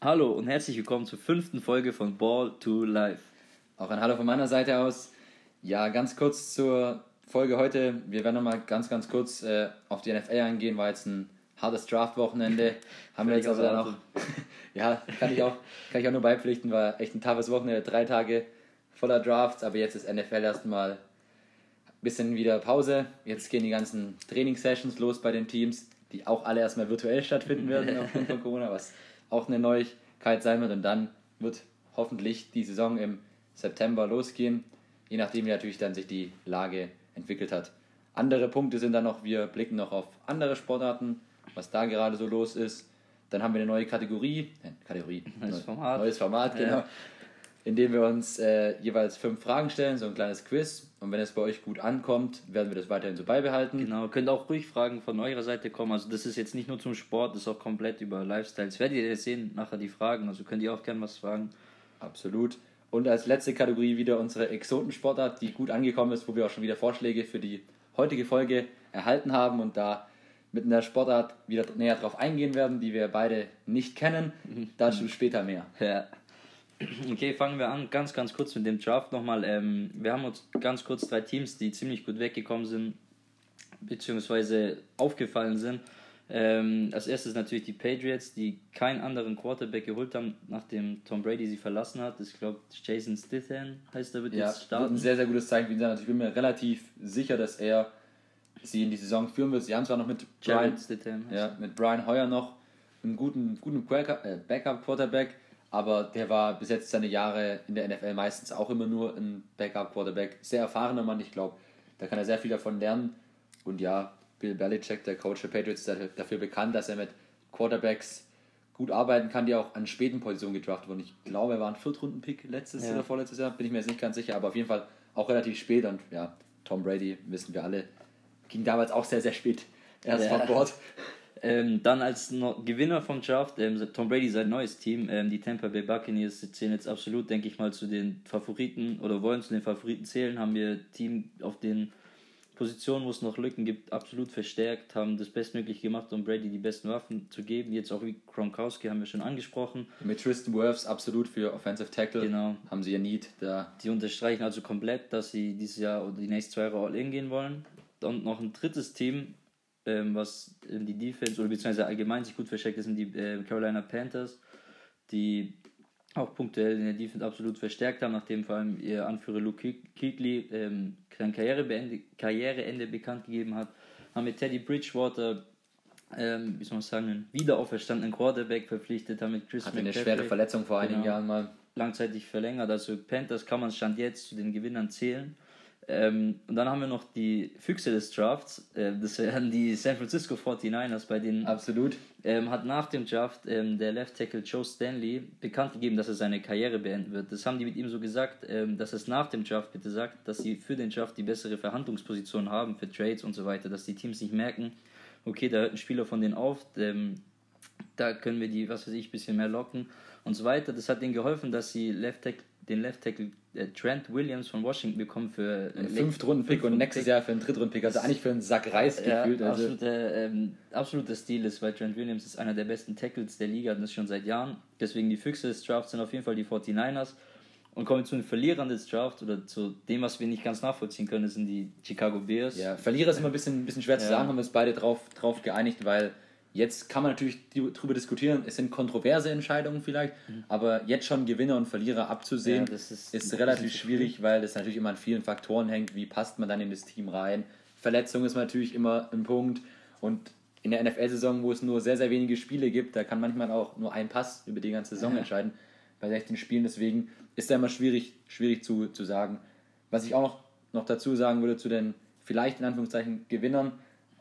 Hallo und herzlich willkommen zur fünften Folge von Ball to Life. Auch ein Hallo von meiner Seite aus. Ja, ganz kurz zur Folge heute. Wir werden nochmal ganz, ganz kurz äh, auf die NFL eingehen. War jetzt ein hartes Draft-Wochenende. Haben wir jetzt aber dann auch. ja, kann ich, auch, kann ich auch nur beipflichten. War echt ein toughes Wochenende. Drei Tage voller Drafts. Aber jetzt ist NFL erstmal ein bisschen wieder Pause. Jetzt gehen die ganzen Trainingssessions los bei den Teams, die auch alle erstmal virtuell stattfinden werden aufgrund von Corona, was auch eine Neuigkeit sein wird. Und dann wird hoffentlich die Saison im September losgehen, je nachdem wie natürlich dann sich die Lage entwickelt hat. Andere Punkte sind dann noch, wir blicken noch auf andere Sportarten, was da gerade so los ist. Dann haben wir eine neue Kategorie, äh, Kategorie, neues Format, neues Format genau, ja. In dem wir uns äh, jeweils fünf Fragen stellen, so ein kleines Quiz. Und wenn es bei euch gut ankommt, werden wir das weiterhin so beibehalten. Genau, könnt auch ruhig Fragen von eurer Seite kommen. Also das ist jetzt nicht nur zum Sport, das ist auch komplett über Lifestyles. Werdet ihr jetzt sehen, nachher die Fragen. Also könnt ihr auch gerne was fragen. Absolut. Und als letzte Kategorie wieder unsere Exotensportart, die gut angekommen ist, wo wir auch schon wieder Vorschläge für die heutige Folge erhalten haben und da mit einer Sportart wieder näher drauf eingehen werden, die wir beide nicht kennen. Mhm. Dazu später mehr. Ja. Okay, fangen wir an. Ganz, ganz kurz mit dem Draft nochmal. Ähm, wir haben uns ganz kurz drei Teams, die ziemlich gut weggekommen sind, beziehungsweise aufgefallen sind. Ähm, als erstes natürlich die Patriots, die keinen anderen Quarterback geholt haben, nachdem Tom Brady sie verlassen hat. Ich glaube, Jason Stithan heißt er, wird ja, jetzt starten. Wird ein sehr, sehr gutes Zeichen für ihn sein. Also ich bin mir relativ sicher, dass er sie in die Saison führen wird. Sie haben zwar noch mit Brian, Stithan, ja, mit Brian Hoyer noch einen guten, guten äh, Backup-Quarterback, aber der war bis jetzt seine Jahre in der NFL meistens auch immer nur ein Backup-Quarterback. Sehr erfahrener Mann, ich glaube, da kann er sehr viel davon lernen. Und ja, Bill Belichick, der Coach der Patriots, ist dafür bekannt, dass er mit Quarterbacks gut arbeiten kann, die auch an späten Positionen gedraftet wurden. Ich glaube, er war ein Viertrunden-Pick letztes ja. oder vorletztes Jahr, bin ich mir jetzt nicht ganz sicher, aber auf jeden Fall auch relativ spät. Und ja, Tom Brady, wissen wir alle, ging damals auch sehr, sehr spät erst ja. von Bord. Ähm, dann als Gewinner vom Draft, ähm, Tom Brady sein neues Team, ähm, die Tampa Bay Buccaneers zählen jetzt absolut, denke ich mal, zu den Favoriten oder wollen zu den Favoriten zählen, haben wir Team auf den Positionen, wo es noch Lücken gibt, absolut verstärkt, haben das bestmöglich gemacht, um Brady die besten Waffen zu geben. Jetzt auch wie Gronkowski haben wir schon angesprochen. Mit Tristan Wirfs absolut für Offensive Tackle. Genau. Haben sie ja Need da. Die unterstreichen also komplett, dass sie dieses Jahr oder die nächsten zwei Jahre All-In gehen wollen. Und noch ein drittes Team, ähm, was in die Defense oder beziehungsweise allgemein sich gut versteckt, das sind die äh, Carolina Panthers, die auch punktuell in der Defense absolut verstärkt haben, nachdem vor allem ihr Anführer Luke Kuechly ähm, sein Karriereende, Karriereende bekannt gegeben hat, haben wir Teddy Bridgewater, ähm, wie soll man sagen, einen wiederauferstandenen Quarterback verpflichtet, haben mit Chris Hatte eine schwere Verletzung vor einigen genau, Jahren mal. Langzeitig verlängert, also Panthers kann man Stand jetzt zu den Gewinnern zählen. Ähm, und dann haben wir noch die Füchse des Drafts. Äh, das wären die San Francisco 49ers, bei denen. Absolut. Ähm, hat nach dem Draft ähm, der Left Tackle Joe Stanley bekannt gegeben, dass er seine Karriere beenden wird. Das haben die mit ihm so gesagt, ähm, dass es nach dem Draft bitte sagt, dass sie für den Draft die bessere Verhandlungsposition haben für Trades und so weiter, dass die Teams nicht merken, okay, da hört ein Spieler von denen auf, ähm, da können wir die, was weiß ich, ein bisschen mehr locken und so weiter. Das hat denen geholfen, dass sie Left Tackle den Left Tackle äh, Trent Williams von Washington bekommen für einen Fünftrunden-Pick und nächstes Jahr für einen Drittrunden-Pick. Also eigentlich für einen Sack Reis ja, gefühlt. Also. Absoluter, ähm, absoluter Stil ist, weil Trent Williams ist einer der besten Tackles der Liga und das schon seit Jahren. Deswegen die Füchse des Drafts sind auf jeden Fall die 49ers. Und kommen wir zu den Verlierern des Drafts oder zu dem, was wir nicht ganz nachvollziehen können, das sind die Chicago Bears. Ja, Verlierer ist immer ein bisschen, ein bisschen schwer zu ja. sagen, haben wir uns beide drauf, drauf geeinigt, weil Jetzt kann man natürlich darüber diskutieren, es sind kontroverse Entscheidungen vielleicht, mhm. aber jetzt schon Gewinner und Verlierer abzusehen, ja, ist, ist, relativ schwierig, weil das natürlich immer an vielen Faktoren hängt. Wie passt man dann in das Team rein? Verletzung ist natürlich immer ein Punkt und in der NFL-Saison, wo es nur sehr, sehr wenige Spiele gibt, da kann manchmal auch nur ein Pass über die ganze Saison ja. entscheiden bei 16 Spielen. Deswegen ist da immer schwierig, schwierig zu, zu sagen. Was ich auch noch, noch dazu sagen würde zu den vielleicht in Anführungszeichen Gewinnern,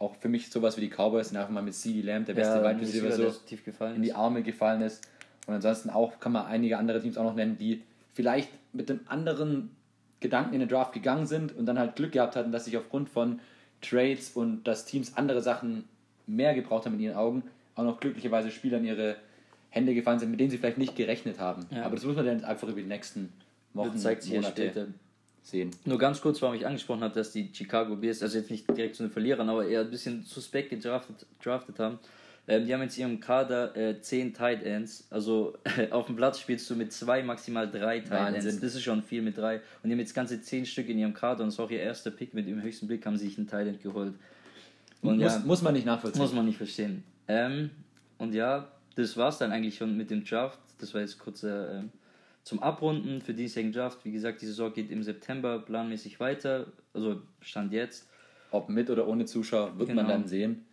auch für mich sowas wie die Cowboys sind einfach mal mit CD Lamb, der beste Wide Receiver, so in die Arme gefallen ist. Und ansonsten auch kann man einige andere Teams auch noch nennen, die vielleicht mit einem anderen Gedanken in den Draft gegangen sind und dann halt Glück gehabt hatten, dass sich aufgrund von Trades und dass Teams andere Sachen mehr gebraucht haben in ihren Augen, auch noch glücklicherweise Spieler in ihre Hände gefallen sind, mit denen sie vielleicht nicht gerechnet haben. Ja. Aber das muss man dann einfach über die nächsten Wochen, das zeigt sich Monate später. Sehen. Nur ganz kurz, warum ich angesprochen habe, dass die Chicago Bears, also jetzt nicht direkt zu den Verlierern, aber eher ein bisschen suspekt gedraftet draftet haben. Ähm, die haben jetzt in ihrem Kader äh, 10 Tight Ends. Also auf dem Platz spielst du mit zwei, maximal drei Tight Wahnsinn. Ends. Das ist schon viel mit drei. Und die haben jetzt ganze 10 Stück in ihrem Kader und das ist auch ihr erster Pick mit dem höchsten Blick, haben sie sich einen Tight End geholt. Und muss, ja, muss man nicht nachvollziehen. Muss man nicht verstehen. Ähm, und ja, das war es dann eigentlich schon mit dem Draft. Das war jetzt kurz äh, zum Abrunden für diesen Draft. Wie gesagt, die Saison geht im September planmäßig weiter. Also Stand jetzt. Ob mit oder ohne Zuschauer, wird genau. man dann sehen.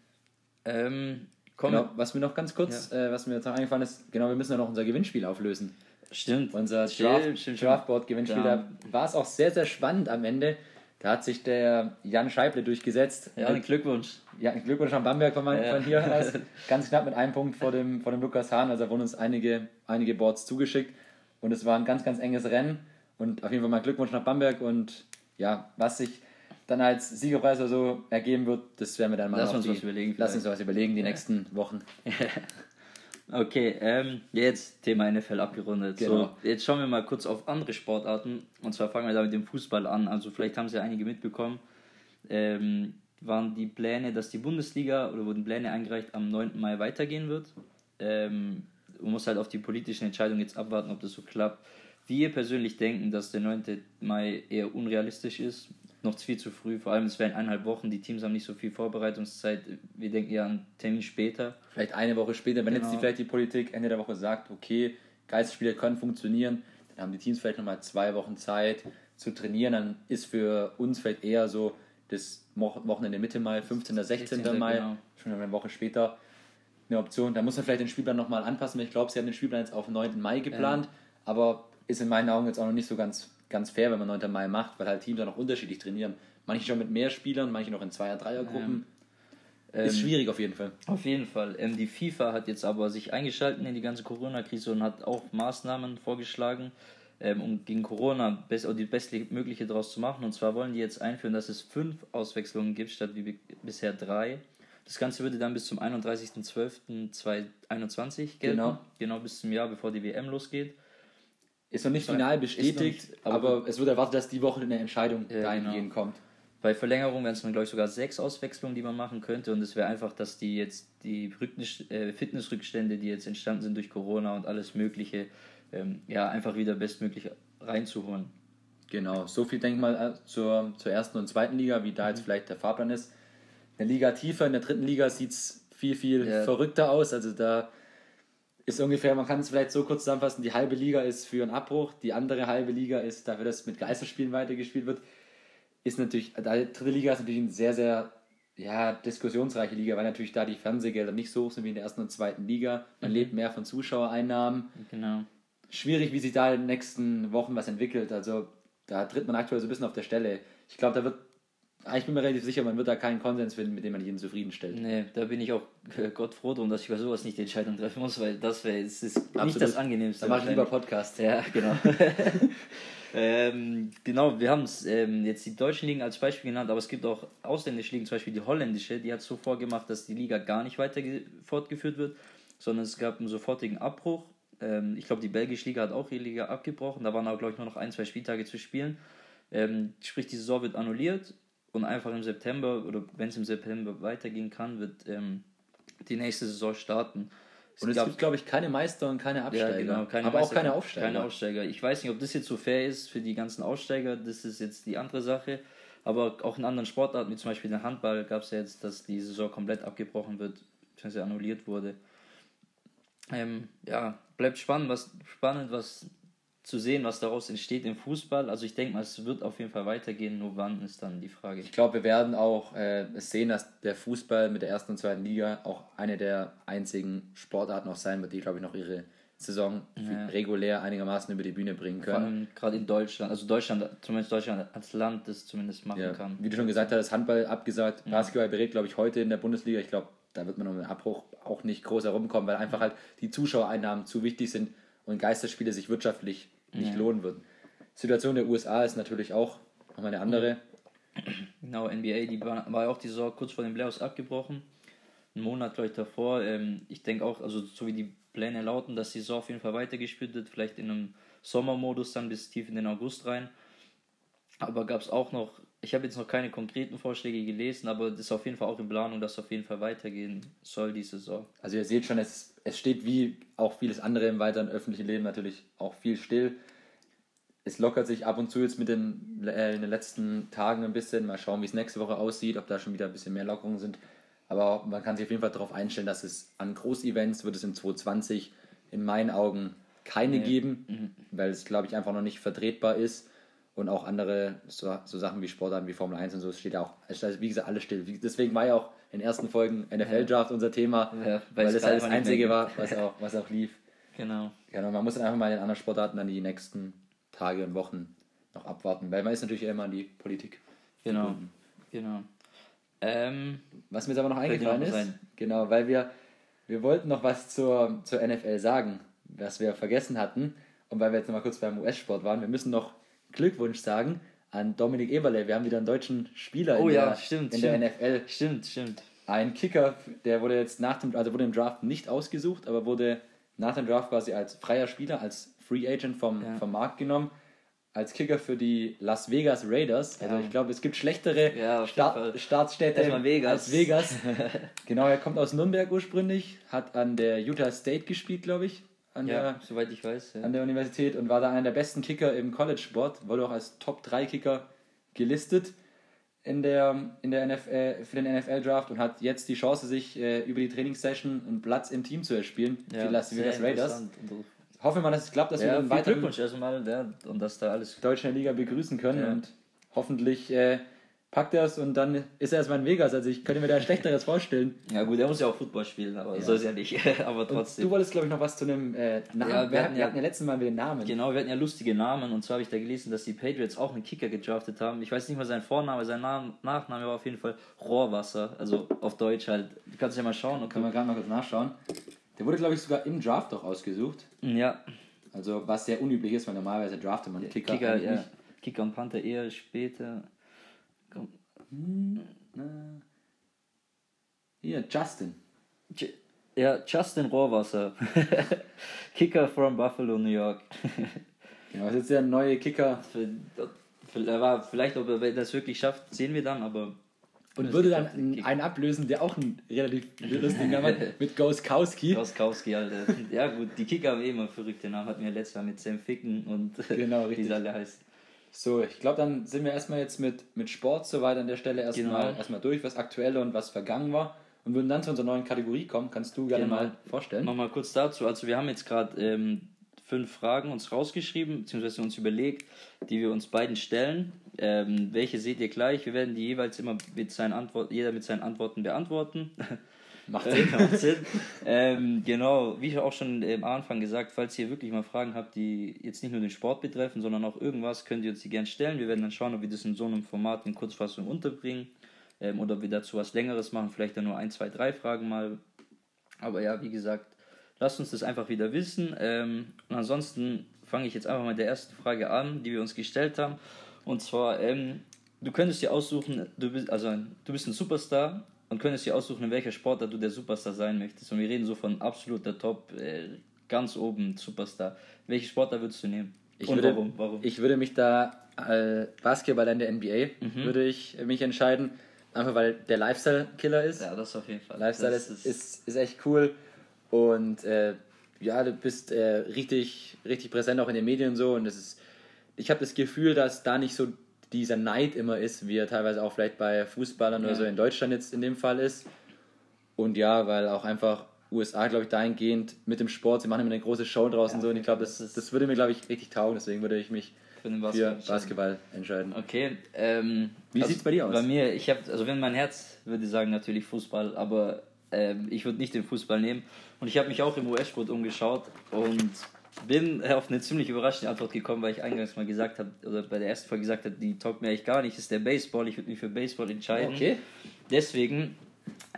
Ähm, Komm, genau, was mir noch ganz kurz, ja. äh, was mir jetzt noch eingefallen ist, genau, wir müssen ja noch unser Gewinnspiel auflösen. Stimmt. Unser Draft, Draftboard-Gewinnspiel, da war es auch sehr, sehr spannend am Ende. Da hat sich der Jan Scheible durchgesetzt. Ja, einen Glückwunsch. Ja, einen Glückwunsch an Bamberg von, mein, ja. von hier aus. Ganz knapp mit einem Punkt vor dem, vor dem Lukas Hahn. Also wurden uns einige, einige Boards zugeschickt. Und es war ein ganz, ganz enges Rennen. Und auf jeden Fall mal Glückwunsch nach Bamberg. Und ja, was sich dann als Siegerpreis oder so ergeben wird, das werden wir dann mal Lass uns die, was überlegen. Lass uns was überlegen die ja. nächsten Wochen. okay, ähm, jetzt Thema NFL abgerundet. Genau. So, jetzt schauen wir mal kurz auf andere Sportarten. Und zwar fangen wir da mit dem Fußball an. Also vielleicht haben sie einige mitbekommen. Ähm, waren die Pläne, dass die Bundesliga oder wurden Pläne eingereicht am 9. Mai weitergehen wird. Ähm, man muss halt auf die politischen Entscheidungen jetzt abwarten, ob das so klappt. Wir persönlich denken, dass der 9. Mai eher unrealistisch ist noch viel zu früh. Vor allem, es wären eineinhalb Wochen, die Teams haben nicht so viel Vorbereitungszeit. Wir denken ja an Termin später. Vielleicht eine Woche später, wenn genau. jetzt die, vielleicht die Politik Ende der Woche sagt, okay, Geistspiele können funktionieren, dann haben die Teams vielleicht nochmal zwei Wochen Zeit zu trainieren. Dann ist für uns vielleicht eher so das Wochenende Mitte Mai, 15. 16. 16. Mai, genau. schon eine Woche später eine Option. Da muss man vielleicht den Spielplan nochmal anpassen. Ich glaube, sie haben den Spielplan jetzt auf 9. Mai geplant, ja. aber ist in meinen Augen jetzt auch noch nicht so ganz ganz fair, wenn man 9. Mai macht, weil halt Teams dann auch unterschiedlich trainieren. Manche schon mit mehr Spielern, manche noch in Zweier-, Dreiergruppen. Ähm, ist schwierig auf jeden Fall. Auf jeden Fall. Ähm, die FIFA hat jetzt aber sich eingeschaltet in die ganze Corona-Krise und hat auch Maßnahmen vorgeschlagen, ähm, um gegen Corona best, die bestmögliche daraus zu machen. Und zwar wollen die jetzt einführen, dass es fünf Auswechslungen gibt, statt wie bisher drei. Das Ganze würde dann bis zum 31.12.2021 gelten. Genau. Genau bis zum Jahr, bevor die WM losgeht. Ist noch nicht final bestätigt, nicht, aber, aber, es wird erwartet, dass die Woche eine Entscheidung ja, dahingehend genau. kommt. Bei Verlängerung wären es dann, glaube ich, sogar sechs Auswechslungen, die man machen könnte. Und es wäre einfach, dass die jetzt die äh, Fitnessrückstände, die jetzt entstanden sind durch Corona und alles Mögliche, ähm, ja, einfach wieder bestmöglich reinzuholen. Genau, so viel denke ich mal äh, zur, zur ersten und zweiten Liga, wie da jetzt mhm. vielleicht der Fahrplan ist. In der Liga tiefer, in der dritten Liga sieht es viel, viel ja. verrückter aus. Also da ist ungefähr, man kann es vielleicht so kurz zusammenfassen, die halbe Liga ist für einen Abbruch, die andere halbe Liga ist dafür, dass mit Geisterspielen weitergespielt wird. Ist natürlich, die dritte Liga ist natürlich eine sehr, sehr ja, diskussionsreiche Liga, weil natürlich da die Fernsehgelder nicht so hoch sind wie in der ersten und zweiten Liga. Man mhm. lebt mehr von Zuschauereinnahmen. Genau. Schwierig, wie sich da in den nächsten Wochen was entwickelt. Also da tritt man aktuell so ein bisschen auf der Stelle. Ich glaube, da wird ich bin mir relativ sicher, man wird da keinen Konsens finden, mit dem man jeden zufriedenstellt. Nee, da bin ich auch äh, Gott froh drum, dass ich bei sowas nicht die Entscheidung treffen muss, weil das wäre ist nicht das Angenehmste. Da mache ich lieber Podcast. Ja, genau. ähm, genau, wir haben ähm, jetzt die deutschen Ligen als Beispiel genannt, aber es gibt auch ausländische Ligen, zum Beispiel die holländische, die hat so vorgemacht, dass die Liga gar nicht weiter fortgeführt wird, sondern es gab einen sofortigen Abbruch. Ähm, ich glaube, die belgische Liga hat auch ihre Liga abgebrochen, da waren aber, glaube ich, nur noch ein, zwei Spieltage zu spielen. Ähm, sprich, die Saison wird annulliert und einfach im September oder wenn es im September weitergehen kann, wird ähm, die nächste Saison starten. Es und es gab, gibt, glaube ich, keine Meister und keine Absteiger. Ja, genau, keine aber Meister, auch keine Aufsteiger. Keine Aufsteiger. Ich weiß nicht, ob das jetzt so fair ist für die ganzen Aussteiger, das ist jetzt die andere Sache. Aber auch in anderen Sportarten, wie zum Beispiel den Handball, gab es ja jetzt, dass die Saison komplett abgebrochen wird, beziehungsweise annulliert wurde. Ähm, ja, bleibt spannend, was, spannend, was zu sehen, was daraus entsteht im Fußball. Also ich denke mal, es wird auf jeden Fall weitergehen, nur wann ist dann die Frage. Ich glaube, wir werden auch äh, sehen, dass der Fußball mit der ersten und zweiten Liga auch eine der einzigen Sportarten noch sein wird, die, glaube ich, noch ihre Saison ja. regulär einigermaßen über die Bühne bringen können. Vor allem gerade in Deutschland, also Deutschland, zumindest Deutschland als Land das zumindest machen ja. kann. Wie du schon gesagt hast, Handball abgesagt, ja. Basketball berät, glaube ich, heute in der Bundesliga. Ich glaube, da wird man um den Abbruch auch nicht groß herumkommen, weil einfach halt die Zuschauereinnahmen zu wichtig sind und Geisterspiele sich wirtschaftlich nicht ja. lohnen würden. Die Situation der USA ist natürlich auch nochmal eine andere. Genau, NBA, die war, war auch die Saison kurz vor den Playoffs abgebrochen. Einen Monat, glaube ich, davor. Ähm, ich denke auch, also so wie die Pläne lauten, dass die Saison auf jeden Fall weitergespielt wird, vielleicht in einem Sommermodus dann bis tief in den August rein. Aber gab es auch noch, ich habe jetzt noch keine konkreten Vorschläge gelesen, aber das ist auf jeden Fall auch in Planung, dass es auf jeden Fall weitergehen soll die Saison. Also ihr seht schon, es, es steht wie auch vieles andere im weiteren öffentlichen Leben natürlich auch viel still. Es lockert sich ab und zu jetzt mit den, äh, in den letzten Tagen ein bisschen. Mal schauen, wie es nächste Woche aussieht, ob da schon wieder ein bisschen mehr Lockerungen sind. Aber man kann sich auf jeden Fall darauf einstellen, dass es an Großevents wird es in 2020 in meinen Augen keine nee. geben, mhm. weil es, glaube ich, einfach noch nicht vertretbar ist. Und auch andere so, so Sachen wie Sportarten wie Formel 1 und so, es steht ja auch, also wie gesagt, alles still. Deswegen war ja auch in den ersten Folgen NFL-Draft unser Thema, ja, weil, weil das halt das Einzige war, was auch, was auch lief. Genau. Genau, man muss dann einfach mal in den anderen Sportarten dann die nächsten Tage und Wochen noch abwarten, weil man ist natürlich immer an die Politik. Genau, gebunden. genau. Ähm, was mir jetzt aber noch eingefallen ist, sein. genau, weil wir, wir wollten noch was zur, zur NFL sagen, was wir vergessen hatten. Und weil wir jetzt noch mal kurz beim US-Sport waren, wir müssen noch Glückwunsch sagen an Dominik Eberle. Wir haben wieder einen deutschen Spieler oh, in, ja, der, stimmt, in stimmt. der NFL. Stimmt, stimmt. Ein Kicker, der wurde jetzt nach dem, also wurde im Draft nicht ausgesucht, aber wurde nach dem Draft quasi als freier Spieler, als Free Agent vom, ja. vom Markt genommen als Kicker für die Las Vegas Raiders. Also ich glaube, es gibt schlechtere ja, Start Startstädte Vegas. als Vegas. genau, er kommt aus Nürnberg ursprünglich, hat an der Utah State gespielt, glaube ich. An ja, der, soweit ich weiß. Ja. An der Universität und war da einer der besten Kicker im College-Sport, wurde auch als Top-3-Kicker gelistet in der, in der NFL, für den NFL-Draft und hat jetzt die Chance, sich äh, über die Trainingssession einen Platz im Team zu erspielen ja, für die Las Vegas Raiders hoffen wir mal, dass es klappt, dass wir dann weiter Glückwunsch erstmal ja, und dass da alles deutsche Liga begrüßen können und hoffentlich äh, packt er es und dann ist er erstmal in Vegas. Also ich könnte mir da Schlechteres vorstellen. Ja gut, er muss ja auch Football spielen, aber ja. so ist ja nicht. aber trotzdem. Und du wolltest glaube ich noch was zu einem äh, Namen. Ja, wir, wir, hatten ja, hatten ja letztes Mal mit den Namen. Genau, wir hatten ja lustige Namen und zwar habe ich da gelesen, dass die Patriots auch einen Kicker gedraftet haben. Ich weiß nicht mal seinen Vorname, sein Name, Nachname war auf jeden Fall Rohrwasser. Also auf Deutsch halt. Du kannst ja mal schauen. Okay. Können wir gerade mal kurz nachschauen. Der wurde, glaube ich, sogar im Draft auch ausgesucht. Ja. Also, was sehr unüblich ist, weil normalerweise draftet man Kicker. Kicker, ja. Kicker und Panther eher später. Hier, Justin. ja, Justin Rohrwasser. Kicker from Buffalo, New York. ja, was ist jetzt der neue Kicker? Vielleicht, ob er das wirklich schafft, sehen wir dann, aber und würde dann einen ablösen, der auch einen relativ lustigen Namen hat, mit Goskowski. Goskowski, Alter. Ja gut, die Kicker haben eh immer verrückte Namen, hatten wir letztes Mal mit Sam Ficken und genau, richtig. wie sie alle heißen. So, ich glaube, dann sind wir erstmal jetzt mit, mit Sport soweit an der Stelle erstmal genau. erstmal durch, was aktuell und was vergangen war. Und würden dann zu unserer neuen Kategorie kommen. Kannst du gerne genau. mal vorstellen? Nochmal kurz dazu. Also wir haben jetzt gerade ähm, fünf Fragen uns rausgeschrieben, beziehungsweise uns überlegt, die wir uns beiden stellen. Ähm, welche seht ihr gleich? Wir werden die jeweils immer mit seinen Antworten, jeder mit seinen Antworten beantworten. Macht Sinn. Macht Sinn. ähm, genau, wie ich auch schon am Anfang gesagt, falls ihr wirklich mal Fragen habt, die jetzt nicht nur den Sport betreffen, sondern auch irgendwas, könnt ihr uns die gerne stellen. Wir werden dann schauen, ob wir das in so einem Format in Kurzfassung unterbringen ähm, oder ob wir dazu was Längeres machen, vielleicht dann nur ein, zwei, drei Fragen mal. Aber ja, wie gesagt, Lasst uns das einfach wieder wissen. Ähm, und ansonsten fange ich jetzt einfach mal mit der ersten Frage an, die wir uns gestellt haben. Und zwar, ähm, du könntest dir aussuchen, du bist, also du bist ein Superstar und könntest dir aussuchen, in welcher Sportart du der Superstar sein möchtest. Und wir reden so von absoluter Top, äh, ganz oben Superstar. Welche Sportart würdest du nehmen? Ich und würde, warum? warum? Ich würde mich da äh, Basketball in der NBA mhm. würde ich mich entscheiden. Einfach weil der Lifestyle-Killer ist. Ja, das auf jeden Fall. Lifestyle ist, ist, ist, ist echt cool. Und äh, ja, du bist äh, richtig, richtig präsent auch in den Medien und so. Und das ist, ich habe das Gefühl, dass da nicht so dieser Neid immer ist, wie er teilweise auch vielleicht bei Fußballern ja. oder so in Deutschland jetzt in dem Fall ist. Und ja, weil auch einfach USA, glaube ich, dahingehend mit dem Sport, sie machen immer eine große Show draußen ja, so. Und ich glaube, das, das würde mir, glaube ich, richtig taugen. Deswegen würde ich mich für, Basketball, für Basketball entscheiden. Okay. Ähm, Wie also sieht es bei dir aus? Bei mir, ich habe, also wenn mein Herz würde sagen, natürlich Fußball, aber ähm, ich würde nicht den Fußball nehmen. Und ich habe mich auch im US-Sport umgeschaut und bin auf eine ziemlich überraschende Antwort gekommen, weil ich eingangs mal gesagt habe, oder bei der ersten Folge gesagt habe, die taugt mir eigentlich gar nicht, ist der Baseball. Ich würde mich für Baseball entscheiden. Okay. Deswegen,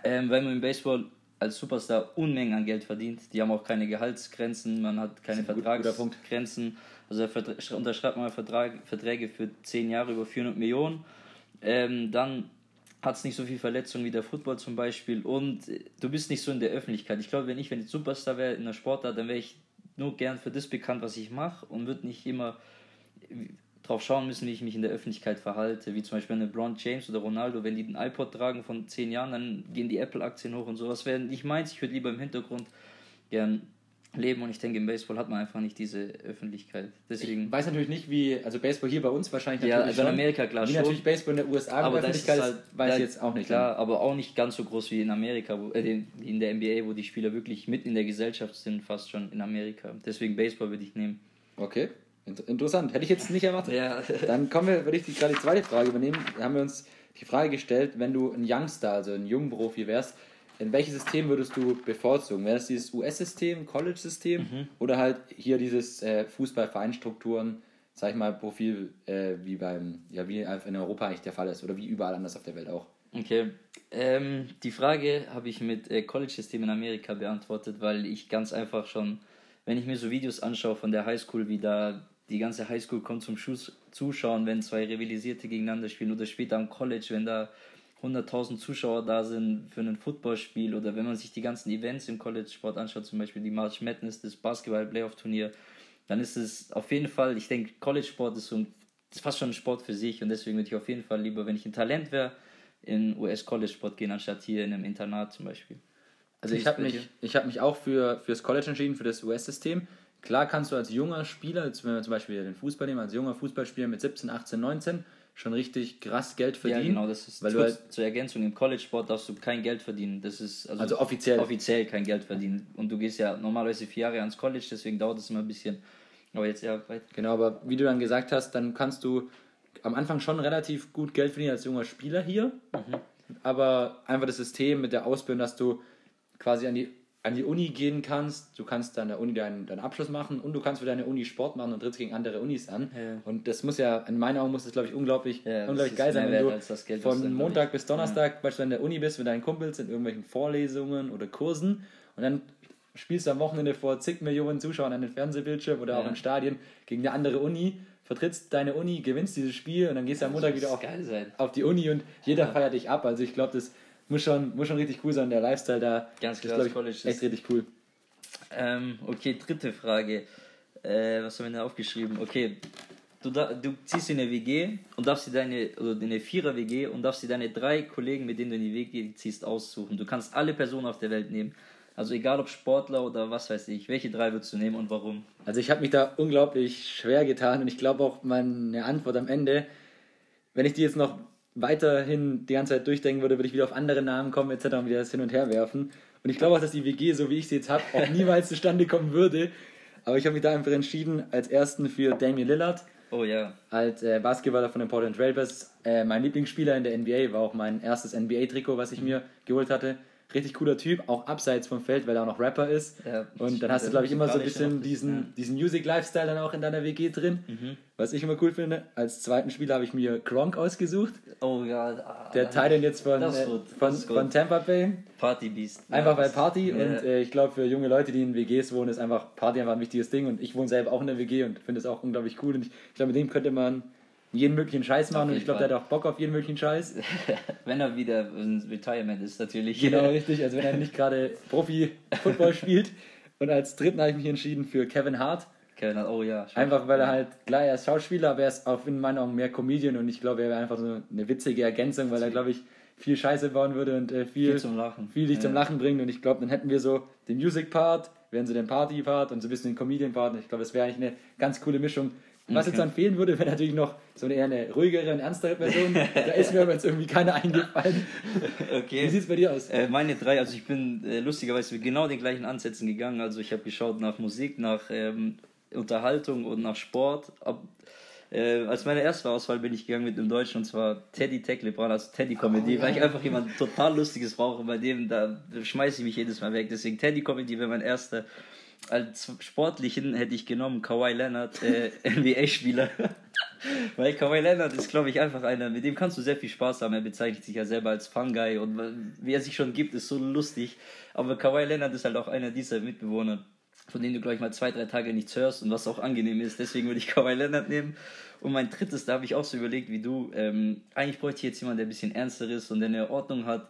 ähm, weil man im Baseball als Superstar Unmengen an Geld verdient. Die haben auch keine Gehaltsgrenzen, man hat keine Vertragsgrenzen. Also unterschreibt man Vertrag, Verträge für 10 Jahre über 400 Millionen. Ähm, dann hat es nicht so viel Verletzungen wie der Football zum Beispiel und äh, du bist nicht so in der Öffentlichkeit. Ich glaube, wenn ich, wenn ich Superstar wäre in der Sportart, dann wäre ich nur gern für das bekannt, was ich mache und würde nicht immer drauf schauen müssen, wie ich mich in der Öffentlichkeit verhalte, wie zum Beispiel eine LeBron James oder Ronaldo, wenn die einen iPod tragen von zehn Jahren, dann gehen die Apple-Aktien hoch und sowas. Wäre nicht meins, ich würde lieber im Hintergrund gern leben und ich denke, im Baseball hat man einfach nicht diese Öffentlichkeit. Deswegen ich weiß natürlich nicht, wie, also Baseball hier bei uns wahrscheinlich ja, also in Amerika klar wie schon. natürlich Baseball in der USA aber Öffentlichkeit ist, halt, weiß ich jetzt auch nicht. Klar, aber auch nicht ganz so groß wie in Amerika, wo, äh, in der NBA, wo die Spieler wirklich mitten in der Gesellschaft sind, fast schon in Amerika. Deswegen Baseball würde ich nehmen. Okay. Interessant, hätte ich jetzt nicht erwartet. Ja. Dann kommen wir, würde ich die, gerade die zweite Frage übernehmen. Da haben wir uns die Frage gestellt, wenn du ein Youngster, also ein Jungprofi wärst, in welches System würdest du bevorzugen? Wäre das dieses US-System, College-System mhm. oder halt hier dieses äh, Fußballvereinstrukturen, sag ich mal, Profil, äh, wie beim, ja, wie in Europa eigentlich der Fall ist oder wie überall anders auf der Welt auch? Okay. Ähm, die Frage habe ich mit äh, College-System in Amerika beantwortet, weil ich ganz einfach schon, wenn ich mir so Videos anschaue von der Highschool, wie da die ganze Highschool kommt zum Schuss zuschauen, wenn zwei Rivalisierte gegeneinander spielen oder später am College, wenn da 100.000 Zuschauer da sind für ein Footballspiel oder wenn man sich die ganzen Events im College-Sport anschaut, zum Beispiel die March Madness, das Basketball-Playoff-Turnier, dann ist es auf jeden Fall, ich denke, College-Sport ist, so ein, ist fast schon ein Sport für sich und deswegen würde ich auf jeden Fall lieber, wenn ich ein Talent wäre, in US-College-Sport gehen, anstatt hier in einem Internat zum Beispiel. Also ich habe mich, hab mich auch für, fürs College entschieden, für das US-System. Klar kannst du als junger Spieler, jetzt wenn wir zum Beispiel den Fußball nehmen, als junger Fußballspieler mit 17, 18, 19, schon richtig krass Geld verdienen. Ja, genau, das ist weil du halt zur Ergänzung im College-Sport darfst du kein Geld verdienen. Das ist also, also, offiziell. offiziell kein Geld verdienen. Und du gehst ja normalerweise vier Jahre ans College, deswegen dauert es immer ein bisschen. Aber jetzt ja weit. Genau, aber wie du dann gesagt hast, dann kannst du am Anfang schon relativ gut Geld verdienen als junger Spieler hier. Mhm. Aber einfach das System mit der Ausbildung, dass du quasi an die an die Uni gehen kannst, du kannst an der Uni deinen, deinen Abschluss machen und du kannst für deine Uni Sport machen und trittst gegen andere Unis an. Ja. Und das muss ja, in meinen Augen muss das, glaube ich, unglaublich, ja, unglaublich geil sein, wenn du Geld, von Montag bis Donnerstag ja. beispielsweise in der Uni bist mit deinen Kumpels in irgendwelchen Vorlesungen oder Kursen und dann spielst du am Wochenende vor zig Millionen Zuschauern an den Fernsehbildschirm oder auch in Stadien gegen eine andere Uni, vertrittst deine Uni, gewinnst dieses Spiel und dann gehst du am Montag wieder auf, auf, die Uni und jeder feiert dich ab. Also ich glaube, das muss schon, muss schon richtig cool sein. Der Lifestyle da Ganz klar, ist, College ich, echt richtig cool. Ähm, okay, dritte Frage. Äh, was haben wir denn aufgeschrieben? Okay, du, da, du ziehst in eine WG und darfst dir deine, oder in eine Vierer-WG und darfst dir deine drei Kollegen, mit denen du in die WG ziehst, aussuchen. Du kannst alle Personen auf der Welt nehmen. Also egal ob Sportler oder was weiß ich. Welche drei würdest du nehmen und warum? Also ich habe mich da unglaublich schwer getan und ich glaube auch meine Antwort am Ende, wenn ich die jetzt noch weiterhin die ganze Zeit durchdenken würde, würde ich wieder auf andere Namen kommen etc. und wieder das hin und her werfen. Und ich glaube auch, dass die WG, so wie ich sie jetzt habe, auch niemals zustande kommen würde. Aber ich habe mich da einfach entschieden, als ersten für Damian Lillard. Oh ja. Als äh, Basketballer von den Portland Trailblazers. Äh, mein Lieblingsspieler in der NBA war auch mein erstes NBA-Trikot, was ich mir geholt hatte richtig cooler Typ, auch abseits vom Feld, weil er auch noch Rapper ist. Ja, und dann hast du, glaube ich, immer so ein bisschen diesen, ja. diesen Music-Lifestyle dann auch in deiner WG drin. Mhm. Was ich immer cool finde, als zweiten Spieler habe ich mir Gronk ausgesucht. Oh ja. Ah, der Teil jetzt von, äh, von, von Tampa Bay. Party Beast. Einfach weil Party ja. und äh, ich glaube für junge Leute, die in WGs wohnen, ist einfach Party einfach ein wichtiges Ding und ich wohne selber auch in der WG und finde es auch unglaublich cool und ich, ich glaube, mit dem könnte man jeden möglichen Scheiß machen und ich glaube, der hat auch Bock auf jeden möglichen Scheiß. wenn er wieder ein Retirement ist, natürlich. Genau, richtig. Also wenn er nicht gerade Profi-Football spielt. Und als dritten habe ich mich entschieden für Kevin Hart. Kevin Hart, oh ja. Einfach weil er halt, klar, er ist Schauspieler, aber er ist auch in meinen Augen mehr Comedian und ich glaube, er wäre einfach so eine witzige Ergänzung, weil er, glaube ich, viel Scheiße bauen würde und äh, viel, viel, zum Lachen. viel dich ja. zum Lachen bringt. Und ich glaube, dann hätten wir so den Music-Part, wären so den Party-Part und so ein bisschen den Comedian-Part. Und ich glaube, das wäre eigentlich eine ganz coole Mischung. Was jetzt dann fehlen würde, wäre natürlich noch so eine eher eine ruhigere und ernstere Person. da ist mir aber jetzt irgendwie keiner eingefallen. Okay. Wie sieht es bei dir aus? Äh, meine drei, also ich bin äh, lustigerweise mit genau den gleichen Ansätzen gegangen. Also ich habe geschaut nach Musik, nach ähm, Unterhaltung und nach Sport. Ab, äh, als meine erste Auswahl bin ich gegangen mit dem Deutschen und zwar Teddy Tech LeBron, also Teddy Comedy, oh, weil ich einfach jemand total Lustiges brauche. Bei dem, da schmeiße ich mich jedes Mal weg. Deswegen Teddy Comedy wäre mein erster als Sportlichen hätte ich genommen Kawhi Leonard, äh, NBA-Spieler. Weil Kawhi Leonard ist, glaube ich, einfach einer, mit dem kannst du sehr viel Spaß haben. Er bezeichnet sich ja selber als Fun-Guy und wie er sich schon gibt, ist so lustig. Aber Kawhi Leonard ist halt auch einer dieser Mitbewohner, von denen du, glaube ich, mal zwei, drei Tage nichts hörst und was auch angenehm ist. Deswegen würde ich Kawhi Leonard nehmen. Und mein drittes, da habe ich auch so überlegt wie du, ähm, eigentlich bräuchte ich jetzt jemanden, der ein bisschen ernster ist und der eine Ordnung hat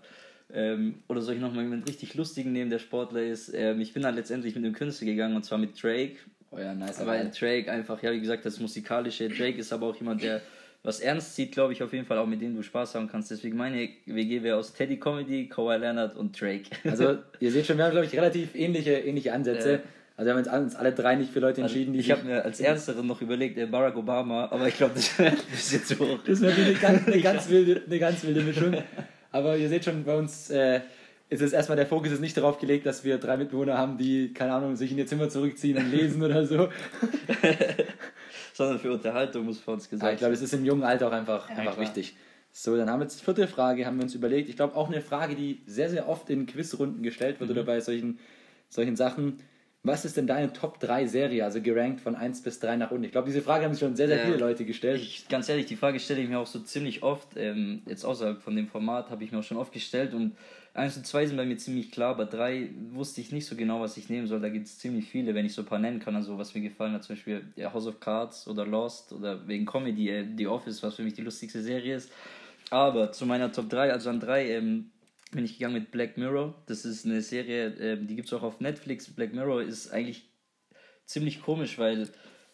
ähm, oder soll ich nochmal einen richtig lustigen nehmen, der Sportler ist? Ähm, ich bin dann letztendlich mit einem Künstler gegangen und zwar mit Drake. Oh ja, nice. Weil Drake einfach, ja, wie gesagt, das musikalische. Drake ist aber auch jemand, der was ernst sieht, glaube ich, auf jeden Fall auch mit dem du Spaß haben kannst. Deswegen meine WG wäre aus Teddy Comedy, Kawhi Leonard und Drake. Also, ihr seht schon, wir haben, glaube ich, relativ ähnliche, ähnliche Ansätze. Ja. Also wir haben uns alle drei nicht für Leute also, entschieden, die. Also ich habe mir als Ersteren noch überlegt, äh, Barack Obama, aber ich glaube, das bisschen zu hoch. Das wäre eine ganz, eine, ganz wilde, eine ganz wilde Mischung. Aber ihr seht schon, bei uns äh, ist es erstmal der Fokus ist nicht darauf gelegt, dass wir drei Mitbewohner haben, die, keine Ahnung, sich in ihr Zimmer zurückziehen und lesen oder so. Sondern für Unterhaltung muss für uns gesagt werden. Ich glaube, es ist im jungen Alter auch einfach, ja, einfach wichtig. So, dann haben wir jetzt die vierte Frage, haben wir uns überlegt. Ich glaube auch eine Frage, die sehr, sehr oft in Quizrunden gestellt wird mhm. oder bei solchen, solchen Sachen. Was ist denn deine Top 3 Serie, also gerankt von 1 bis 3 nach unten? Ich glaube, diese Frage haben sich schon sehr, sehr viele Leute gestellt. Ich, ganz ehrlich, die Frage stelle ich mir auch so ziemlich oft. Ähm, jetzt außerhalb von dem Format habe ich mir auch schon oft gestellt und 1 und 2 sind bei mir ziemlich klar, aber 3 wusste ich nicht so genau, was ich nehmen soll. Da gibt es ziemlich viele, wenn ich so ein paar nennen kann. Also, was mir gefallen hat, zum Beispiel House of Cards oder Lost oder wegen Comedy, äh, The Office, was für mich die lustigste Serie ist. Aber zu meiner Top 3, also an 3, ähm, bin ich gegangen mit Black Mirror. Das ist eine Serie, äh, die gibt es auch auf Netflix. Black Mirror ist eigentlich ziemlich komisch, weil,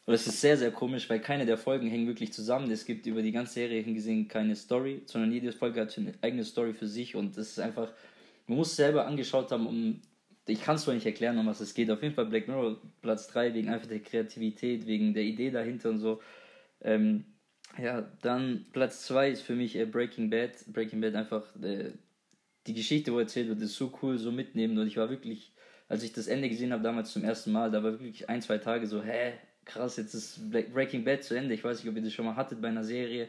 oder es ist sehr, sehr komisch, weil keine der Folgen hängen wirklich zusammen. Es gibt über die ganze Serie hingesehen keine Story, sondern jede Folge hat eine eigene Story für sich und das ist einfach, man muss selber angeschaut haben, um, ich kann es zwar nicht erklären, um was es geht. Auf jeden Fall Black Mirror Platz 3 wegen einfach der Kreativität, wegen der Idee dahinter und so. Ähm, ja, dann Platz 2 ist für mich äh, Breaking Bad. Breaking Bad einfach äh, die Geschichte, wo erzählt wird, ist so cool, so mitnehmen. Und ich war wirklich, als ich das Ende gesehen habe, damals zum ersten Mal, da war wirklich ein, zwei Tage so, hä, krass, jetzt ist Breaking Bad zu Ende. Ich weiß nicht, ob ihr das schon mal hattet bei einer Serie.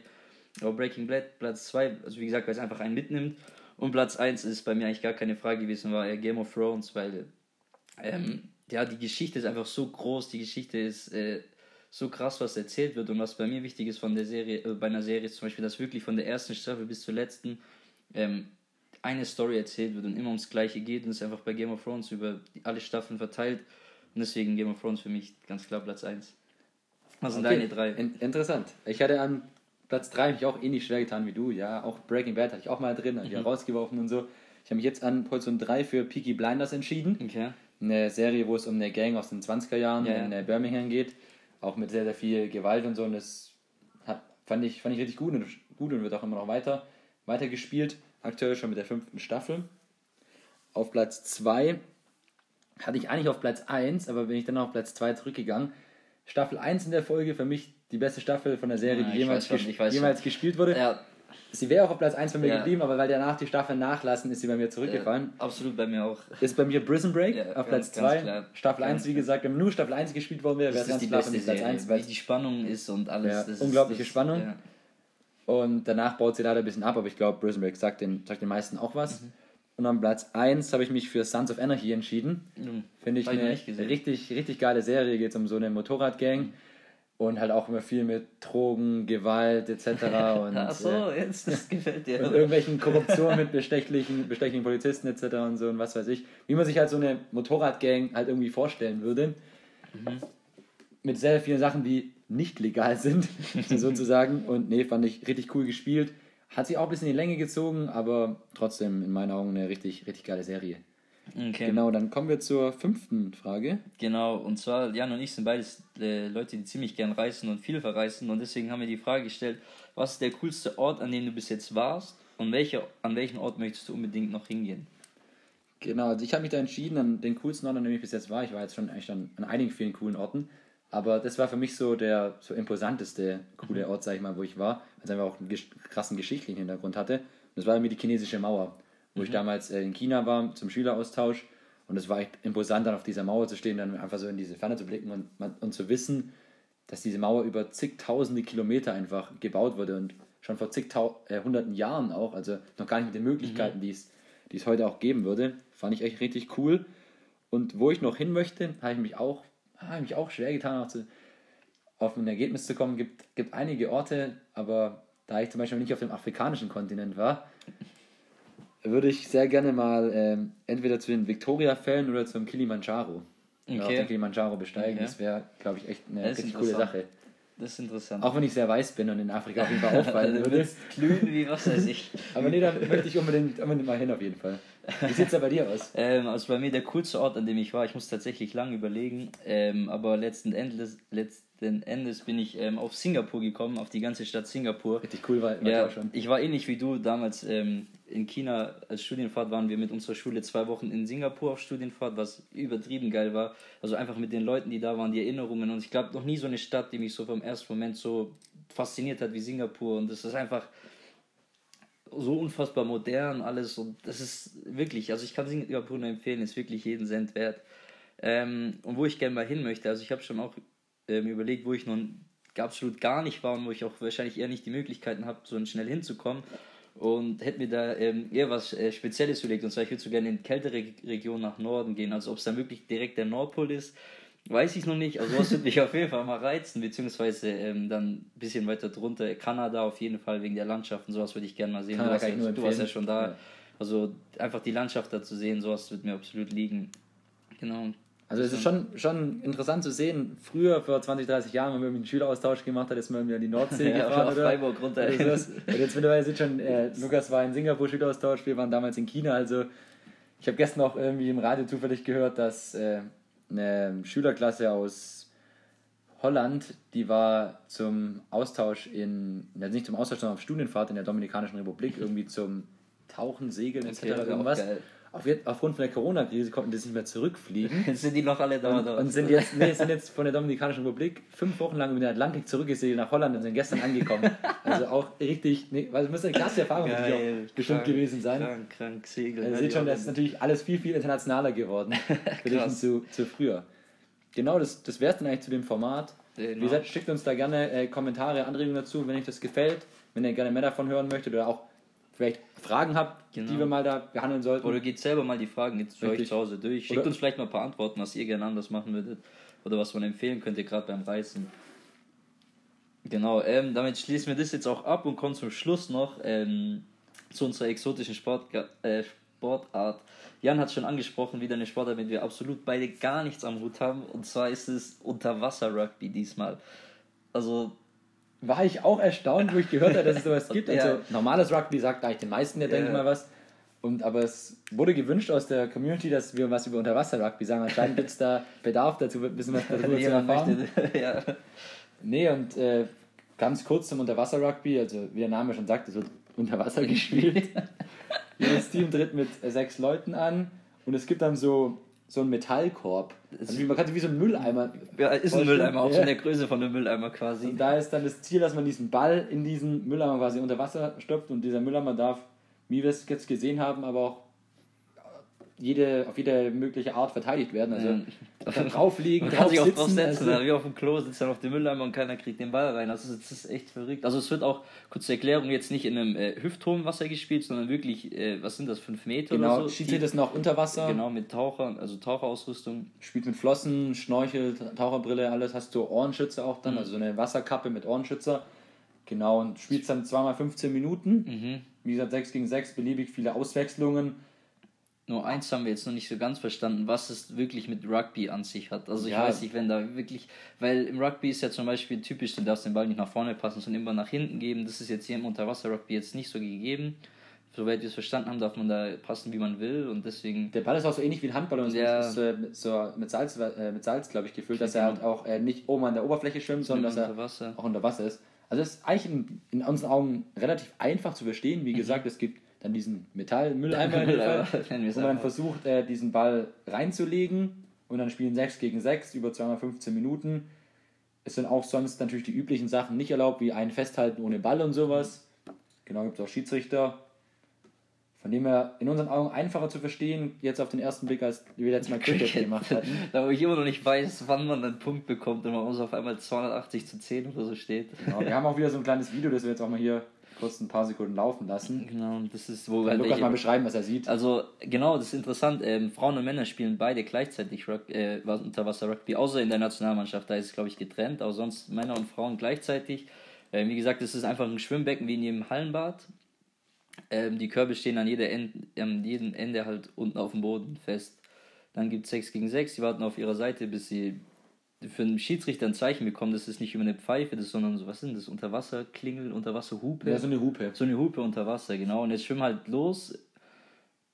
Aber Breaking Bad, Platz 2, also wie gesagt, weil es einfach einen mitnimmt. Und Platz 1 ist bei mir eigentlich gar keine Frage gewesen, war Game of Thrones, weil ähm, ja, die Geschichte ist einfach so groß, die Geschichte ist äh, so krass, was erzählt wird und was bei mir wichtig ist von der Serie, äh, bei einer Serie ist zum Beispiel, dass wirklich von der ersten Staffel bis zur letzten ähm, eine Story erzählt wird und immer ums Gleiche geht und es ist einfach bei Game of Thrones über alle Staffeln verteilt. Und deswegen Game of Thrones für mich ganz klar Platz 1. Was sind okay. deine drei? In interessant. Ich hatte an Platz 3 mich auch ähnlich schwer getan wie du. Ja, auch Breaking Bad hatte ich auch mal drin, habe ich mhm. rausgeworfen und so. Ich habe mich jetzt an Position 3 für Peaky Blinders entschieden. Okay. Eine Serie, wo es um eine Gang aus den 20er Jahren ja, in ja. Birmingham geht. Auch mit sehr, sehr viel Gewalt und so. Und das hat, fand, ich, fand ich richtig gut und, gut und wird auch immer noch weiter, weiter gespielt aktuell schon mit der fünften Staffel. Auf Platz 2 hatte ich eigentlich auf Platz 1, aber bin ich dann auf Platz 2 zurückgegangen. Staffel 1 in der Folge, für mich die beste Staffel von der Serie, ja, die jemals, schon, ges jemals gespielt wurde. Ja. Sie wäre auch auf Platz 1 bei mir ja. geblieben, aber weil danach die Staffel nachlassen, ist sie bei mir zurückgefallen. absolut bei mir auch. Ist bei mir Prison Break auf Platz 2. Staffel 1, wie gesagt, wenn nur Staffel 1 gespielt worden wäre, wäre es ganz die klar beste Platz 1. Weil die Spannung ist und alles. unglaubliche ist, Spannung. Und danach baut sie leider ein bisschen ab, aber ich glaube, Prison Break sagt den, sagt den meisten auch was. Mhm. Und am Platz 1 habe ich mich für Sons of Anarchy entschieden. Mhm. Finde ich eine richtig, richtig geile Serie. Geht um so eine Motorradgang. Mhm. Und halt auch immer viel mit Drogen, Gewalt etc. Und, Ach so, äh, jetzt, das gefällt dir. Und irgendwelchen Korruption mit bestechlichen, bestechlichen Polizisten etc. und so und was weiß ich. Wie man sich halt so eine Motorradgang halt irgendwie vorstellen würde. Mhm. Mit sehr vielen Sachen, die nicht legal sind, sozusagen. Und nee, fand ich richtig cool gespielt. Hat sich auch ein bisschen in die Länge gezogen, aber trotzdem in meinen Augen eine richtig, richtig geile Serie. Okay. Genau, dann kommen wir zur fünften Frage. Genau, und zwar, Jan und ich sind beides äh, Leute, die ziemlich gern reisen und viel verreisen. Und deswegen haben wir die Frage gestellt, was ist der coolste Ort, an dem du bis jetzt warst? Und welche, an welchen Ort möchtest du unbedingt noch hingehen? Genau, also ich habe mich da entschieden, an den coolsten Ort, an dem ich bis jetzt war. Ich war jetzt schon eigentlich an, an einigen vielen coolen Orten. Aber das war für mich so der so imposanteste, coole mhm. Ort, sag ich mal, wo ich war, weil es einfach auch einen krassen geschichtlichen Hintergrund hatte. Und das war mir die chinesische Mauer, wo mhm. ich damals äh, in China war zum Schüleraustausch. Und es war echt imposant, dann auf dieser Mauer zu stehen, dann einfach so in diese Ferne zu blicken und, und zu wissen, dass diese Mauer über zigtausende Kilometer einfach gebaut wurde und schon vor zigtausenden äh, hunderten Jahren auch, also noch gar nicht mit den Möglichkeiten, mhm. die es die es heute auch geben würde, fand ich echt richtig cool. Und wo ich noch hin möchte, habe ich mich auch habe mich auch schwer getan, auch zu, auf ein Ergebnis zu kommen. Es gibt, gibt einige Orte, aber da ich zum Beispiel nicht auf dem afrikanischen Kontinent war, würde ich sehr gerne mal ähm, entweder zu den Victoria-Fällen oder zum Kilimanjaro. Okay. Oder auf den Kilimanjaro besteigen. Okay. Das wäre, glaube ich, echt eine richtig coole Sache. Das ist interessant. Auch wenn ich sehr weiß bin und in Afrika auf jeden Fall auffallen würde. glühen wie was weiß ich. Aber nee, da möchte ich unbedingt, unbedingt mal hin auf jeden Fall. Wie sieht es da bei dir aus? Ähm, also bei mir der coolste Ort, an dem ich war, ich muss tatsächlich lange überlegen, ähm, aber letzten Endes, letzten Endes bin ich ähm, auf Singapur gekommen, auf die ganze Stadt Singapur. Richtig cool war, war ja, auch schon. Ich war ähnlich wie du damals ähm, in China als Studienfahrt waren wir mit unserer Schule zwei Wochen in Singapur auf Studienfahrt, was übertrieben geil war. Also einfach mit den Leuten, die da waren, die Erinnerungen. Und ich glaube, noch nie so eine Stadt, die mich so vom ersten Moment so fasziniert hat wie Singapur. Und das ist einfach so unfassbar modern alles. Und das ist wirklich, also ich kann Singapur nur empfehlen, ist wirklich jeden Cent wert. Ähm, und wo ich gerne mal hin möchte, also ich habe schon auch ähm, überlegt, wo ich nun absolut gar nicht war und wo ich auch wahrscheinlich eher nicht die Möglichkeiten habe, so schnell hinzukommen und hätte mir da ähm, eher was äh, Spezielles überlegt. Und zwar, ich würde so gerne in kältere Regionen nach Norden gehen. Also, ob es dann wirklich direkt der Nordpol ist, weiß ich noch nicht. Also, das würde mich auf jeden Fall mal reizen, beziehungsweise ähm, dann ein bisschen weiter drunter. Kanada auf jeden Fall wegen der Landschaft und sowas würde ich gerne mal sehen. Kanada du, warst, du warst ja schon da. Ja. Also, einfach die Landschaft da zu sehen, sowas wird mir absolut liegen. Genau. Also es ist schon, schon interessant zu sehen, früher, vor 20, 30 Jahren, wenn man einen Schüleraustausch gemacht hat, ist man irgendwie an die Nordsee ja, gefahren. oder, Freiburg runter. Oder und jetzt mittlerweile sind schon, äh, Lukas war in Singapur Schüleraustausch, wir waren damals in China, also ich habe gestern auch irgendwie im Radio zufällig gehört, dass äh, eine Schülerklasse aus Holland, die war zum Austausch in, also nicht zum Austausch, sondern auf Studienfahrt in der Dominikanischen Republik, irgendwie zum Tauchen, Segeln okay, etc. irgendwas. Geil aufgrund von der Corona-Krise konnten die nicht mehr zurückfliegen. Jetzt sind die noch alle da? Und, und sind, jetzt, nee, sind jetzt von der Dominikanischen Republik fünf Wochen lang über den Atlantik zurückgesegelt nach Holland und sind gestern angekommen. also auch richtig, nee, also das müsste eine klasse Erfahrung Geil, für dich auch bestimmt gewesen sein. Krank, krank, Segeln. Also, ihr seht schon, das ist natürlich alles viel, viel internationaler geworden. dich zu, zu früher. Genau, das, das wäre es dann eigentlich zu dem Format. Genau. Wie gesagt, schickt uns da gerne äh, Kommentare, Anregungen dazu, wenn euch das gefällt, wenn ihr gerne mehr davon hören möchtet oder auch vielleicht Fragen habt, genau. die wir mal da behandeln sollten. Oder geht selber mal die Fragen jetzt für euch zu Hause durch. Schickt Oder uns vielleicht mal ein paar Antworten, was ihr gerne anders machen würdet. Oder was man empfehlen könnte, gerade beim Reisen. Genau, ähm, damit schließen wir das jetzt auch ab und kommen zum Schluss noch ähm, zu unserer exotischen Sport, äh, Sportart. Jan hat schon angesprochen, wieder eine Sportart, mit der wir absolut beide gar nichts am Hut haben. Und zwar ist es Unterwasser-Rugby diesmal. Also war ich auch erstaunt, wo ich gehört habe, dass es sowas gibt. Also ja. normales Rugby sagt eigentlich den meisten ja, denke ich mal, was. Und, aber es wurde gewünscht aus der Community, dass wir was über Unterwasser-Rugby sagen. Anscheinend gibt es da Bedarf dazu, ein bisschen was darüber zu erfahren. ja. Nee, und äh, ganz kurz zum Unterwasser-Rugby. Also, wie der Name schon sagt, es wird unter Wasser gespielt. Jedes Team tritt mit sechs Leuten an und es gibt dann so so ein Metallkorb. Also man kann sich wie so ein Mülleimer. Ja, ist ein Mülleimer, auch ja. in der Größe von einem Mülleimer quasi. Und da ist dann das Ziel, dass man diesen Ball in diesen Mülleimer quasi unter Wasser stopft und dieser Mülleimer darf, wie wir es jetzt gesehen haben, aber auch jede, auf jede mögliche Art verteidigt werden. Also ja. drauflegen, man kann drauf sich auch sitzen, drauf setzen, also, wie auf dem Klo sitzt dann auf dem Mülleimer und keiner kriegt den Ball rein. Also das ist echt verrückt. Also es wird auch, kurze Erklärung, jetzt nicht in einem äh, hüfthohen Wasser gespielt, sondern wirklich, äh, was sind das, 5 Meter genau, oder so? Schiedsrichter ist noch unter Wasser. Genau, mit Taucher, also Taucherausrüstung. Spielt mit Flossen, Schnorchel, Taucherbrille, alles. Hast du Ohrenschützer auch dann, mhm. also so eine Wasserkappe mit Ohrenschützer. Genau, und spielst dann zweimal 15 Minuten. Mhm. Wie gesagt, 6 gegen 6, beliebig viele Auswechslungen nur eins haben wir jetzt noch nicht so ganz verstanden, was es wirklich mit Rugby an sich hat. Also ich ja. weiß nicht, wenn da wirklich, weil im Rugby ist ja zum Beispiel typisch, du darfst den Ball nicht nach vorne passen, sondern immer nach hinten geben. Das ist jetzt hier im Unterwasser-Rugby jetzt nicht so gegeben. Soweit wir es verstanden haben, darf man da passen, wie man will und deswegen... Der Ball ist auch so ähnlich wie ein Handball und ja. ist äh, so mit Salz, äh, mit Salz glaube ich, gefüllt, dass er halt auch äh, nicht oben an der Oberfläche schwimmt, sondern dass er Wasser. auch unter Wasser ist. Also es ist eigentlich in, in, unseren Augen relativ einfach zu verstehen. Wie mhm. gesagt, es gibt dann diesen Metallmülleimer, Mülleimer, wo man versucht, äh, diesen Ball reinzulegen und dann spielen 6 gegen 6 über 215 Minuten. Es sind auch sonst natürlich die üblichen Sachen nicht erlaubt, wie ein Festhalten ohne Ball und sowas. Genau, gibt es auch Schiedsrichter. Von dem her in unseren Augen einfacher zu verstehen, jetzt auf den ersten Blick, als wir letztes Mal Cricket gemacht hatten. da wo ich immer noch nicht weiß, wann man einen Punkt bekommt und man muss auf einmal 280 zu 10 oder so steht. Genau, wir haben auch wieder so ein kleines Video, das wir jetzt auch mal hier kurz ein paar Sekunden laufen lassen. Genau, das ist, wo Kann Lukas mal beschreiben, was er sieht. Also, genau, das ist interessant. Ähm, Frauen und Männer spielen beide gleichzeitig Rug äh, Unterwasser-Rugby, außer in der Nationalmannschaft, da ist es, glaube ich, getrennt, aber sonst Männer und Frauen gleichzeitig. Ähm, wie gesagt, es ist einfach ein Schwimmbecken wie in jedem Hallenbad. Ähm, die Körbe stehen an, jeder End, an jedem Ende halt unten auf dem Boden fest. Dann gibt es 6 gegen 6, die warten auf ihrer Seite, bis sie für einen Schiedsrichter ein Zeichen bekommen, das ist nicht über eine Pfeife, das, sondern so, was sind das? Unterwasserklingel, Unterwasserhupe? Ja, so eine Hupe. So eine Hupe unter Wasser, genau. Und jetzt schwimmen halt los.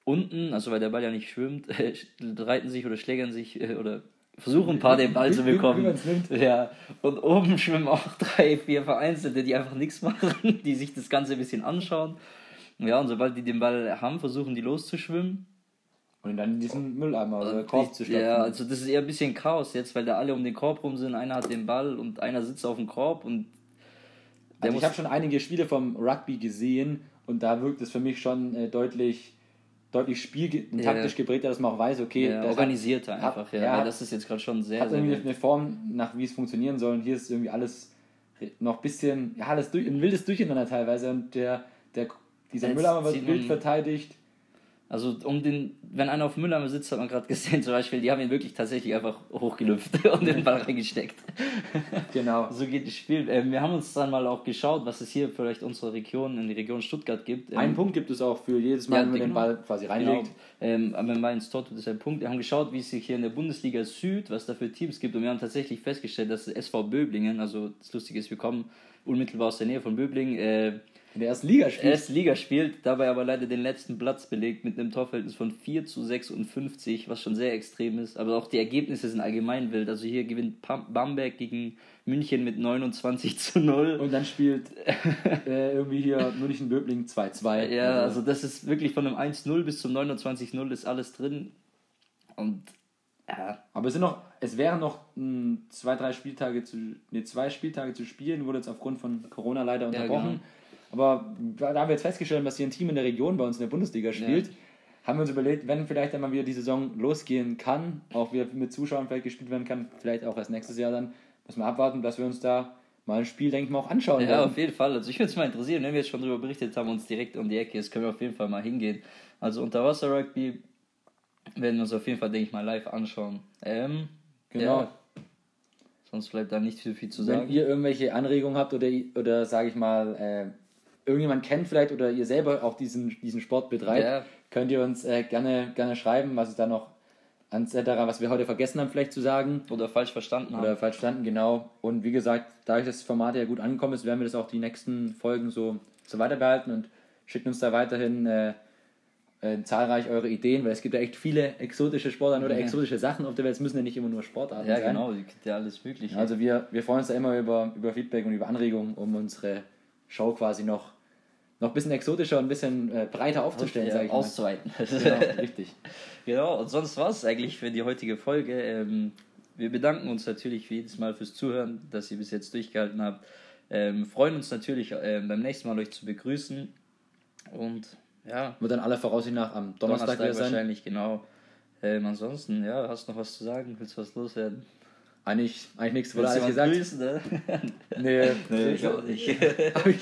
Unten, also weil der Ball ja nicht schwimmt, äh, reiten sich oder schlägern sich äh, oder versuchen ein paar den Ball zu bekommen. Ja. Und oben schwimmen auch drei, vier Vereinzelte, die einfach nichts machen, die sich das Ganze ein bisschen anschauen. Ja, und sobald die den Ball haben, versuchen die loszuschwimmen. Und dann in diesen Mülleimer oder Korb zu stopfen. Ja, also das ist eher ein bisschen Chaos jetzt, weil da alle um den Korb rum sind. Einer hat den Ball und einer sitzt auf dem Korb und. Also ich habe schon einige Spiele vom Rugby gesehen und da wirkt es für mich schon äh, deutlich deutlich spiel ja. taktisch geprägter, dass man auch weiß, okay, ja, organisierter hat, einfach, ja. ja. Das ist jetzt gerade schon sehr. Hat irgendwie eine Form, nach wie es funktionieren soll. Und hier ist irgendwie alles noch ein bisschen, ja, alles durch, ein wildes Durcheinander teilweise. Und der, der dieser Müller wird wild verteidigt. Also um den, wenn einer auf Mülleimer sitzt, hat man gerade gesehen zum Beispiel, die haben ihn wirklich tatsächlich einfach hochgelüpft und den Ball reingesteckt. Genau. so geht das Spiel. Ähm, wir haben uns dann mal auch geschaut, was es hier vielleicht unsere Region, in die Region Stuttgart gibt. Ähm, einen Punkt gibt es auch für jedes Mal, ja, wenn man genau. den Ball quasi reinlegt. Genau. Ähm, wenn man ins Tor tut, ist ein Punkt. Wir haben geschaut, wie es sich hier in der Bundesliga Süd, was da für Teams gibt und wir haben tatsächlich festgestellt, dass SV Böblingen, also das Lustige ist, wir kommen unmittelbar aus der Nähe von Böblingen, äh, in der ersten Liga spielt. Erste Liga spielt, dabei aber leider den letzten Platz belegt mit einem Torverhältnis von 4 zu 56, was schon sehr extrem ist. Aber auch die Ergebnisse sind allgemein wild. Also hier gewinnt Bamberg gegen München mit 29 zu 0. Und dann spielt äh, irgendwie hier München-Böbling 2-2. Ja, also. also das ist wirklich von einem 1-0 bis zum 29-0 ist alles drin. Und ja. Aber es sind noch, es wären noch mh, hm, zwei, drei Spieltage zu, nee, zwei Spieltage zu spielen, wurde jetzt aufgrund von Corona leider unterbrochen. Ja, genau. Aber da haben wir jetzt festgestellt, dass hier ein Team in der Region bei uns in der Bundesliga spielt. Ja. Haben wir uns überlegt, wenn vielleicht einmal wieder die Saison losgehen kann, auch wieder mit Zuschauern vielleicht gespielt werden kann, vielleicht auch erst nächstes Jahr dann, müssen wir abwarten, dass wir uns da mal ein Spiel, denke ich mal, auch anschauen Ja, werden. auf jeden Fall. Also ich würde es mal interessieren, wenn wir jetzt schon darüber berichtet haben, uns direkt um die Ecke ist, können wir auf jeden Fall mal hingehen. Also Unterwasser-Rugby werden wir uns auf jeden Fall, denke ich mal, live anschauen. Ähm, genau. Ja. Sonst bleibt da nicht viel, viel zu sagen. Wenn ihr irgendwelche Anregungen habt oder, oder sage ich mal, äh, irgendjemand kennt vielleicht oder ihr selber auch diesen, diesen Sport betreibt, ja. könnt ihr uns äh, gerne, gerne schreiben, was es da noch etc., was wir heute vergessen haben vielleicht zu sagen. Oder falsch verstanden haben. Oder falsch verstanden, genau. Und wie gesagt, da das Format ja gut angekommen ist, werden wir das auch die nächsten Folgen so, so weiter behalten und schicken uns da weiterhin äh, äh, zahlreich eure Ideen, weil es gibt ja echt viele exotische Sportarten oder ja. exotische Sachen auf der Welt. Es müssen ja nicht immer nur Sportarten ja, sein. Ja, genau, es gibt ja alles Mögliche. Also wir, wir freuen uns da immer über, über Feedback und über Anregungen, um unsere Show quasi noch noch ein bisschen exotischer und ein bisschen äh, breiter aufzustellen, sage ich auszuweiten. mal. Auszuweiten. genau, richtig. Genau, und sonst war es eigentlich für die heutige Folge. Ähm, wir bedanken uns natürlich jedes Mal fürs Zuhören, dass ihr bis jetzt durchgehalten habt. Ähm, freuen uns natürlich ähm, beim nächsten Mal euch zu begrüßen. Und ja. Wird dann aller Voraussicht nach am Donnerstag, Donnerstag wieder sein. Wahrscheinlich, genau. Ähm, ansonsten, ja, hast du noch was zu sagen? Willst du was loswerden? Eigentlich, eigentlich nichts wurde alles gesagt. Grüßen, ne? nee, nee, ich auch nicht. Habe ich,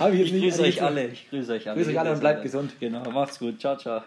hab ich, ich grüße euch alle. Ich grüße euch alle. Grüße euch alle und bleibt gesund. Genau, macht's gut. Ciao, ciao.